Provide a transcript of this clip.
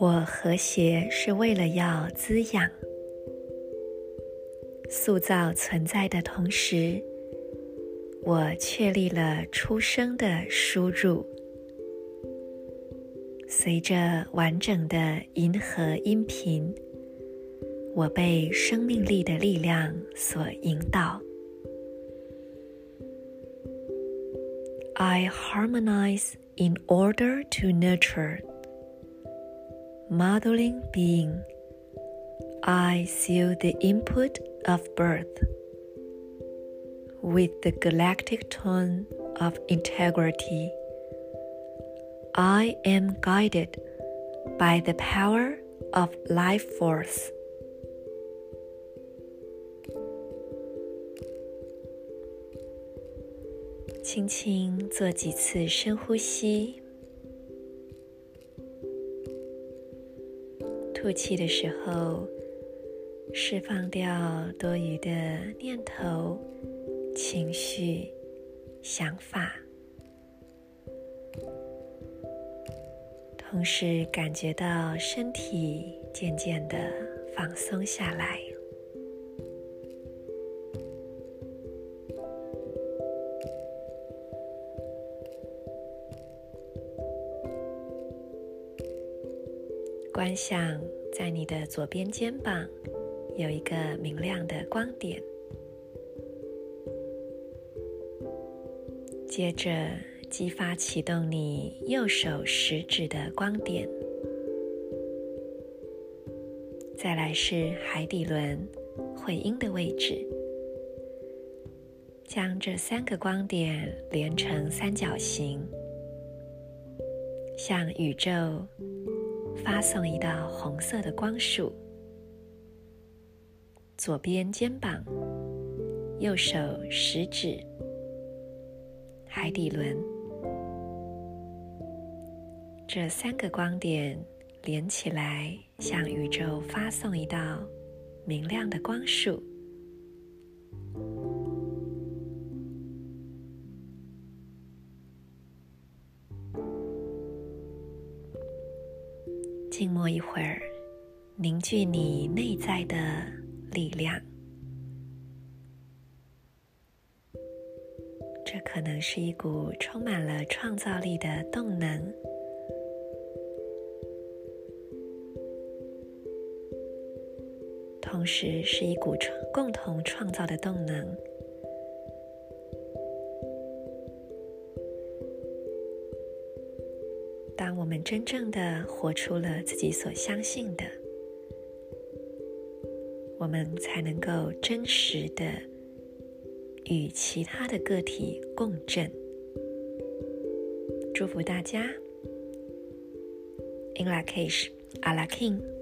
我和谐是为了要滋养、塑造存在的同时，我确立了出生的输入。随着完整的银河音频，我被生命力的力量所引导。I harmonize in order to nurture. Modeling being, I seal the input of birth with the galactic tone of integrity. I am guided by the power of life force. 轻轻做几次深呼吸。吐气的时候，释放掉多余的念头、情绪、想法，同时感觉到身体渐渐的放松下来。观想在你的左边肩膀有一个明亮的光点，接着激发启动你右手食指的光点，再来是海底轮会阴的位置，将这三个光点连成三角形，向宇宙。发送一道红色的光束，左边肩膀、右手食指、海底轮，这三个光点连起来，向宇宙发送一道明亮的光束。静默一会儿，凝聚你内在的力量。这可能是一股充满了创造力的动能，同时是一股创共同创造的动能。当我们真正的活出了自己所相信的，我们才能够真实的与其他的个体共振。祝福大家，In Lak'ech, Ala K'in。